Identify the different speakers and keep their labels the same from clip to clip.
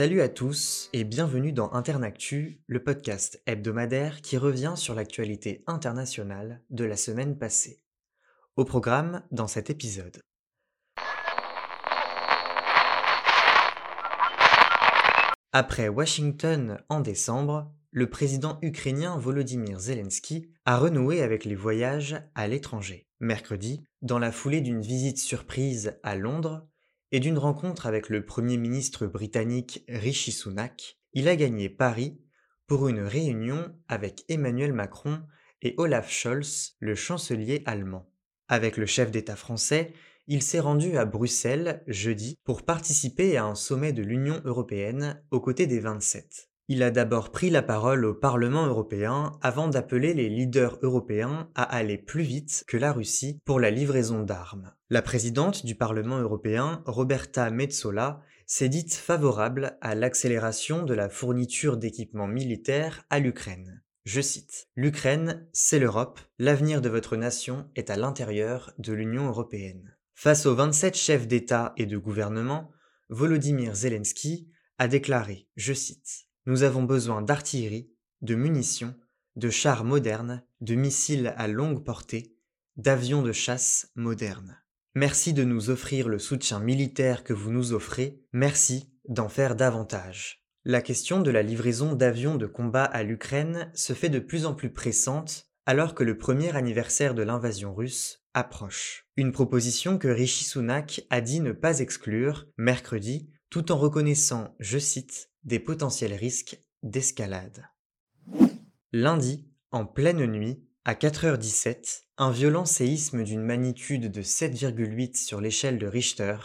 Speaker 1: Salut à tous et bienvenue dans Internactu, le podcast hebdomadaire qui revient sur l'actualité internationale de la semaine passée. Au programme dans cet épisode. Après Washington en décembre, le président ukrainien Volodymyr Zelensky a renoué avec les voyages à l'étranger. Mercredi, dans la foulée d'une visite surprise à Londres, et d'une rencontre avec le Premier ministre britannique Rishi Sunak, il a gagné Paris pour une réunion avec Emmanuel Macron et Olaf Scholz, le chancelier allemand. Avec le chef d'État français, il s'est rendu à Bruxelles jeudi pour participer à un sommet de l'Union européenne aux côtés des 27. Il a d'abord pris la parole au Parlement européen avant d'appeler les leaders européens à aller plus vite que la Russie pour la livraison d'armes. La présidente du Parlement européen, Roberta Metsola, s'est dite favorable à l'accélération de la fourniture d'équipements militaires à l'Ukraine. Je cite L'Ukraine, c'est l'Europe, l'avenir de votre nation est à l'intérieur de l'Union européenne. Face aux 27 chefs d'État et de gouvernement, Volodymyr Zelensky a déclaré, je cite, nous avons besoin d'artillerie, de munitions, de chars modernes, de missiles à longue portée, d'avions de chasse modernes. Merci de nous offrir le soutien militaire que vous nous offrez, merci d'en faire davantage. La question de la livraison d'avions de combat à l'Ukraine se fait de plus en plus pressante alors que le premier anniversaire de l'invasion russe approche. Une proposition que Rishi Sunak a dit ne pas exclure mercredi, tout en reconnaissant, je cite, des potentiels risques d'escalade. Lundi, en pleine nuit, à 4h17, un violent séisme d'une magnitude de 7,8 sur l'échelle de Richter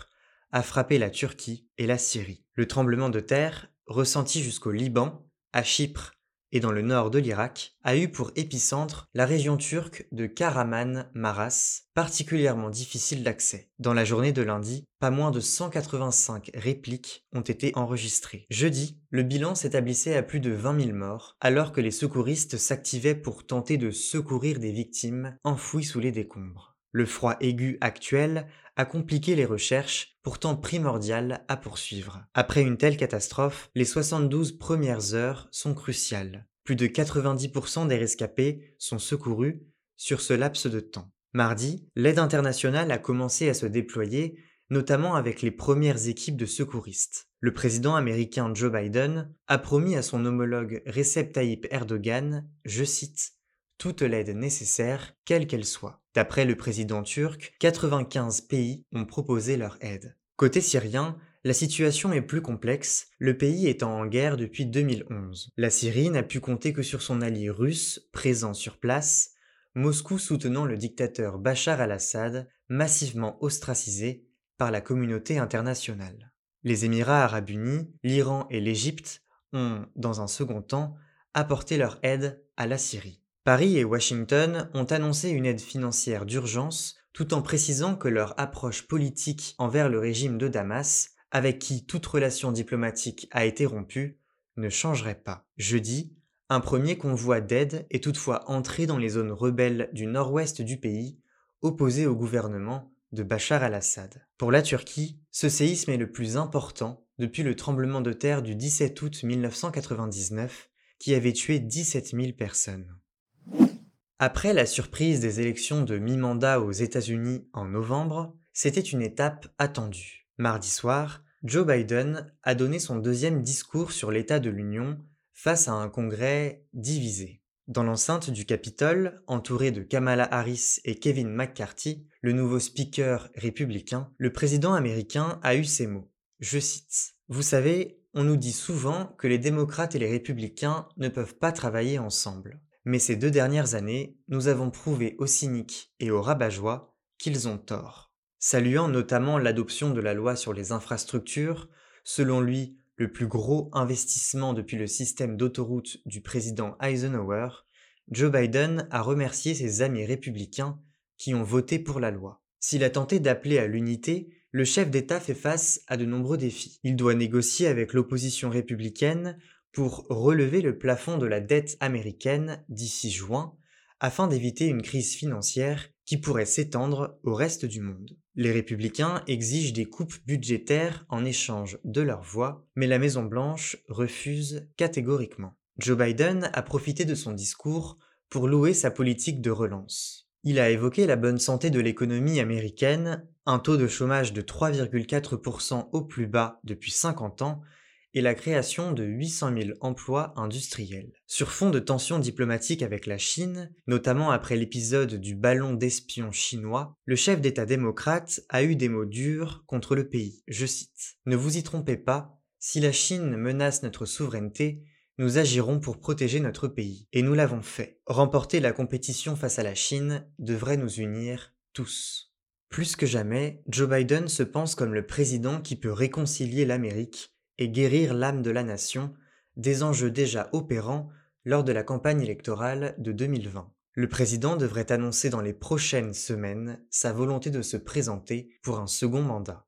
Speaker 1: a frappé la Turquie et la Syrie. Le tremblement de terre, ressenti jusqu'au Liban, à Chypre et dans le nord de l'Irak, a eu pour épicentre la région turque de Karaman-Maras, particulièrement difficile d'accès. Dans la journée de lundi, pas moins de 185 répliques ont été enregistrées. Jeudi, le bilan s'établissait à plus de 20 000 morts, alors que les secouristes s'activaient pour tenter de secourir des victimes enfouies sous les décombres. Le froid aigu actuel a compliqué les recherches, pourtant primordiales à poursuivre. Après une telle catastrophe, les 72 premières heures sont cruciales. Plus de 90% des rescapés sont secourus sur ce laps de temps. Mardi, l'aide internationale a commencé à se déployer, notamment avec les premières équipes de secouristes. Le président américain Joe Biden a promis à son homologue Recep Tayyip Erdogan, je cite, toute l'aide nécessaire, quelle qu'elle soit. D'après le président turc, 95 pays ont proposé leur aide. Côté syrien, la situation est plus complexe, le pays étant en guerre depuis 2011. La Syrie n'a pu compter que sur son allié russe, présent sur place, Moscou soutenant le dictateur Bachar al-Assad, massivement ostracisé par la communauté internationale. Les Émirats arabes unis, l'Iran et l'Égypte ont, dans un second temps, apporté leur aide à la Syrie. Paris et Washington ont annoncé une aide financière d'urgence tout en précisant que leur approche politique envers le régime de Damas, avec qui toute relation diplomatique a été rompue, ne changerait pas. Jeudi, un premier convoi d'aide est toutefois entré dans les zones rebelles du nord-ouest du pays, opposées au gouvernement de Bachar al-Assad. Pour la Turquie, ce séisme est le plus important depuis le tremblement de terre du 17 août 1999 qui avait tué 17 000 personnes. Après la surprise des élections de mi-mandat aux États-Unis en novembre, c'était une étape attendue. Mardi soir, Joe Biden a donné son deuxième discours sur l'état de l'Union face à un Congrès divisé. Dans l'enceinte du Capitole, entouré de Kamala Harris et Kevin McCarthy, le nouveau speaker républicain, le président américain a eu ces mots. Je cite. Vous savez, on nous dit souvent que les démocrates et les républicains ne peuvent pas travailler ensemble. Mais ces deux dernières années, nous avons prouvé aux cyniques et aux rabat qu'ils ont tort. Saluant notamment l'adoption de la loi sur les infrastructures, selon lui le plus gros investissement depuis le système d'autoroute du président Eisenhower, Joe Biden a remercié ses amis républicains qui ont voté pour la loi. S'il a tenté d'appeler à l'unité, le chef d'État fait face à de nombreux défis. Il doit négocier avec l'opposition républicaine pour relever le plafond de la dette américaine d'ici juin afin d'éviter une crise financière qui pourrait s'étendre au reste du monde. Les républicains exigent des coupes budgétaires en échange de leur voix, mais la Maison-Blanche refuse catégoriquement. Joe Biden a profité de son discours pour louer sa politique de relance. Il a évoqué la bonne santé de l'économie américaine, un taux de chômage de 3,4% au plus bas depuis 50 ans et la création de 800 000 emplois industriels. Sur fond de tensions diplomatiques avec la Chine, notamment après l'épisode du ballon d'espion chinois, le chef d'État démocrate a eu des mots durs contre le pays. Je cite Ne vous y trompez pas, si la Chine menace notre souveraineté, nous agirons pour protéger notre pays. Et nous l'avons fait. Remporter la compétition face à la Chine devrait nous unir tous. Plus que jamais, Joe Biden se pense comme le président qui peut réconcilier l'Amérique et guérir l'âme de la nation, des enjeux déjà opérants lors de la campagne électorale de 2020. Le président devrait annoncer dans les prochaines semaines sa volonté de se présenter pour un second mandat.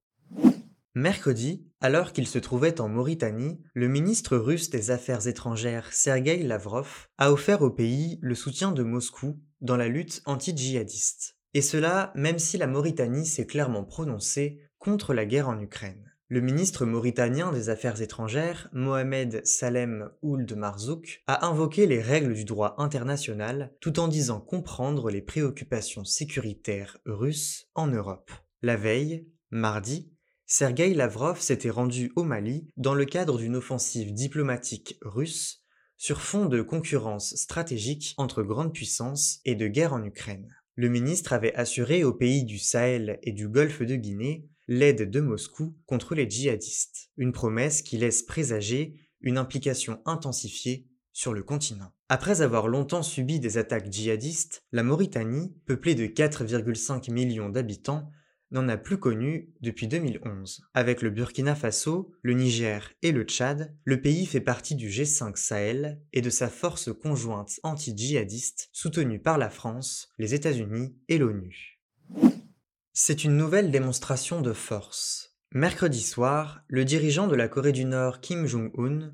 Speaker 1: Mercredi, alors qu'il se trouvait en Mauritanie, le ministre russe des Affaires étrangères Sergei Lavrov a offert au pays le soutien de Moscou dans la lutte anti-djihadiste. Et cela même si la Mauritanie s'est clairement prononcée contre la guerre en Ukraine. Le ministre mauritanien des Affaires étrangères, Mohamed Salem Ould Marzouk, a invoqué les règles du droit international tout en disant comprendre les préoccupations sécuritaires russes en Europe. La veille, mardi, Sergei Lavrov s'était rendu au Mali dans le cadre d'une offensive diplomatique russe sur fond de concurrence stratégique entre grandes puissances et de guerre en Ukraine. Le ministre avait assuré aux pays du Sahel et du Golfe de Guinée l'aide de Moscou contre les djihadistes, une promesse qui laisse présager une implication intensifiée sur le continent. Après avoir longtemps subi des attaques djihadistes, la Mauritanie, peuplée de 4,5 millions d'habitants, n'en a plus connu depuis 2011. Avec le Burkina Faso, le Niger et le Tchad, le pays fait partie du G5 Sahel et de sa force conjointe anti-djihadiste soutenue par la France, les États-Unis et l'ONU. C'est une nouvelle démonstration de force. Mercredi soir, le dirigeant de la Corée du Nord Kim Jong-un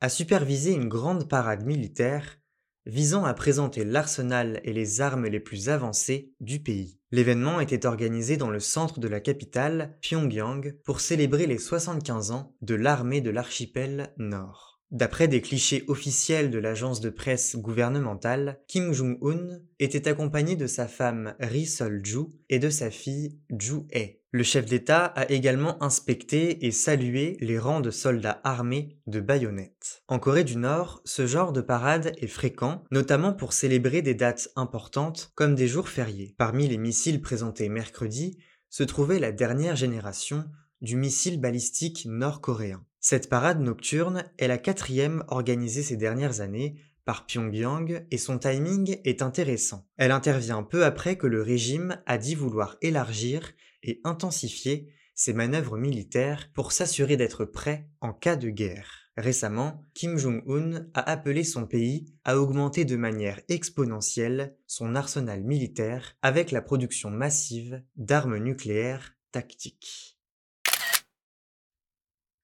Speaker 1: a supervisé une grande parade militaire visant à présenter l'arsenal et les armes les plus avancées du pays. L'événement était organisé dans le centre de la capitale, Pyongyang, pour célébrer les 75 ans de l'armée de l'archipel Nord. D'après des clichés officiels de l'agence de presse gouvernementale, Kim Jong-un était accompagné de sa femme Ri Sol-ju et de sa fille Ju-hye. Le chef d'État a également inspecté et salué les rangs de soldats armés de baïonnettes. En Corée du Nord, ce genre de parade est fréquent, notamment pour célébrer des dates importantes comme des jours fériés. Parmi les missiles présentés mercredi se trouvait la dernière génération du missile balistique nord-coréen. Cette parade nocturne est la quatrième organisée ces dernières années par Pyongyang et son timing est intéressant. Elle intervient peu après que le régime a dit vouloir élargir et intensifier ses manœuvres militaires pour s'assurer d'être prêt en cas de guerre. Récemment, Kim Jong-un a appelé son pays à augmenter de manière exponentielle son arsenal militaire avec la production massive d'armes nucléaires tactiques.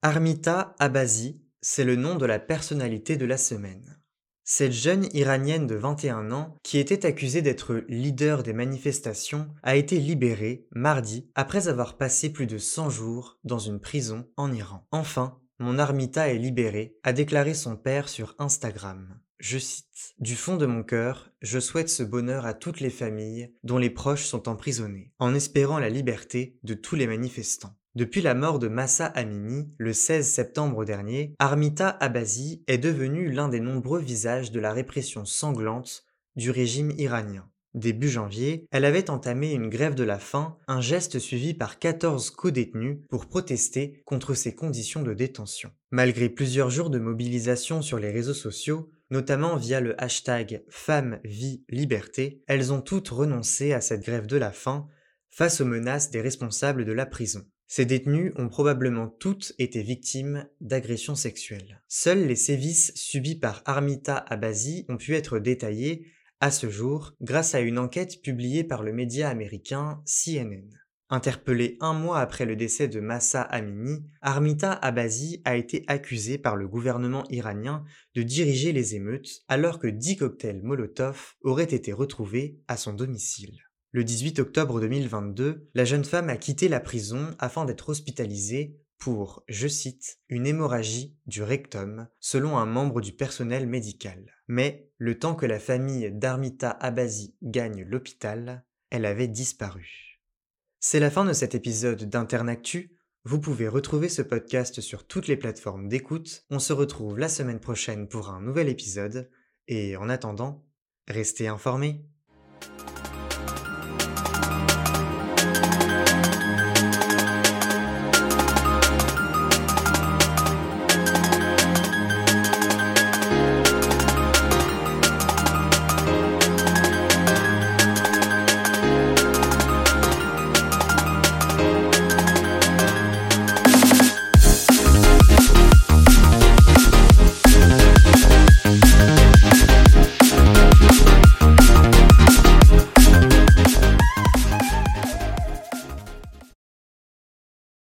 Speaker 1: Armita Abazi, c'est le nom de la personnalité de la semaine. Cette jeune iranienne de 21 ans, qui était accusée d'être leader des manifestations, a été libérée mardi après avoir passé plus de 100 jours dans une prison en Iran. Enfin, mon Armita est libérée, a déclaré son père sur Instagram. Je cite Du fond de mon cœur, je souhaite ce bonheur à toutes les familles dont les proches sont emprisonnés, en espérant la liberté de tous les manifestants. Depuis la mort de Massa Amini, le 16 septembre dernier, Armita Abazi est devenue l'un des nombreux visages de la répression sanglante du régime iranien. Début janvier, elle avait entamé une grève de la faim, un geste suivi par 14 co-détenus pour protester contre ces conditions de détention. Malgré plusieurs jours de mobilisation sur les réseaux sociaux, notamment via le hashtag Femmes, Vie, Liberté, elles ont toutes renoncé à cette grève de la faim face aux menaces des responsables de la prison. Ces détenues ont probablement toutes été victimes d'agressions sexuelles. Seuls les sévices subis par Armita Abazi ont pu être détaillés à ce jour grâce à une enquête publiée par le média américain CNN. Interpellée un mois après le décès de Massa Amini, Armita Abazi a été accusée par le gouvernement iranien de diriger les émeutes alors que dix cocktails Molotov auraient été retrouvés à son domicile. Le 18 octobre 2022, la jeune femme a quitté la prison afin d'être hospitalisée pour, je cite, une hémorragie du rectum, selon un membre du personnel médical. Mais, le temps que la famille d'Armita Abazi gagne l'hôpital, elle avait disparu. C'est la fin de cet épisode d'Internactu. Vous pouvez retrouver ce podcast sur toutes les plateformes d'écoute. On se retrouve la semaine prochaine pour un nouvel épisode. Et en attendant, restez informés.